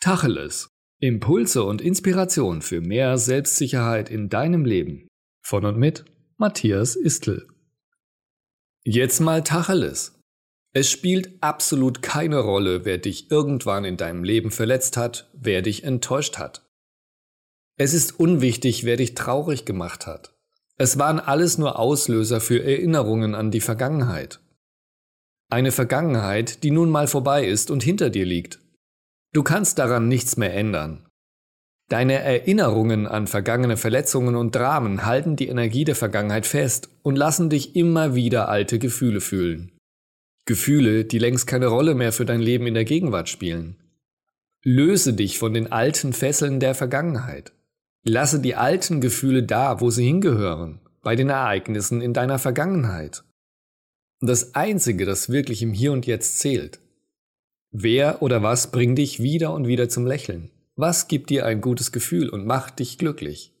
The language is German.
Tacheles. Impulse und Inspiration für mehr Selbstsicherheit in deinem Leben. Von und mit Matthias Istl. Jetzt mal Tacheles. Es spielt absolut keine Rolle, wer dich irgendwann in deinem Leben verletzt hat, wer dich enttäuscht hat. Es ist unwichtig, wer dich traurig gemacht hat. Es waren alles nur Auslöser für Erinnerungen an die Vergangenheit. Eine Vergangenheit, die nun mal vorbei ist und hinter dir liegt. Du kannst daran nichts mehr ändern. Deine Erinnerungen an vergangene Verletzungen und Dramen halten die Energie der Vergangenheit fest und lassen dich immer wieder alte Gefühle fühlen. Gefühle, die längst keine Rolle mehr für dein Leben in der Gegenwart spielen. Löse dich von den alten Fesseln der Vergangenheit. Lasse die alten Gefühle da, wo sie hingehören, bei den Ereignissen in deiner Vergangenheit. Das Einzige, das wirklich im Hier und Jetzt zählt, Wer oder was bringt dich wieder und wieder zum Lächeln? Was gibt dir ein gutes Gefühl und macht dich glücklich?